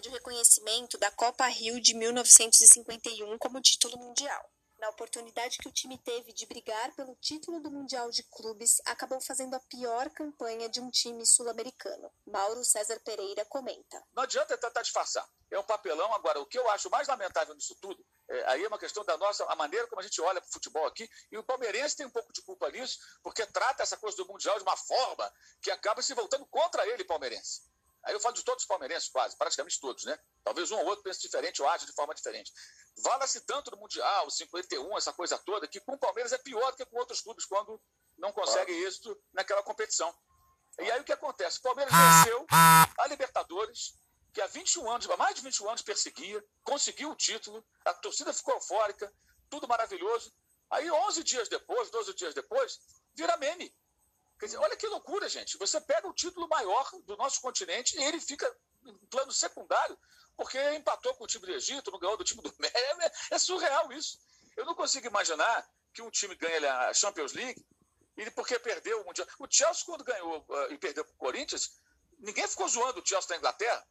de reconhecimento da Copa Rio de 1951 como título mundial. Na oportunidade que o time teve de brigar pelo título do Mundial de Clubes, acabou fazendo a pior campanha de um time sul-americano. Mauro César Pereira comenta. Não adianta tentar disfarçar. É um papelão. Agora, o que eu acho mais lamentável nisso tudo, é, aí é uma questão da nossa, a maneira como a gente olha para o futebol aqui, e o palmeirense tem um pouco de culpa nisso, porque trata essa coisa do Mundial de uma forma que acaba se voltando contra ele, palmeirense. Aí eu falo de todos os palmeirenses, quase, praticamente todos, né? Talvez um ou outro pense diferente ou age de forma diferente. Vala-se tanto no Mundial, 51, essa coisa toda, que com o Palmeiras é pior do que com outros clubes quando não consegue ah. êxito naquela competição. E aí o que acontece? O Palmeiras venceu a Libertadores, que há 21 anos, há mais de 21 anos perseguia, conseguiu o título, a torcida ficou eufórica, tudo maravilhoso. Aí 11 dias depois, 12 dias depois, vira meme. Quer dizer, olha que loucura, gente. Você pega o título maior do nosso continente e ele fica em plano secundário porque empatou com o time do Egito, não ganhou do time do México. É, surreal isso. Eu não consigo imaginar que um time ganhe a Champions League e porque perdeu o Mundial. O Chelsea, quando ganhou uh, e perdeu para o Corinthians, ninguém ficou zoando o Chelsea da Inglaterra.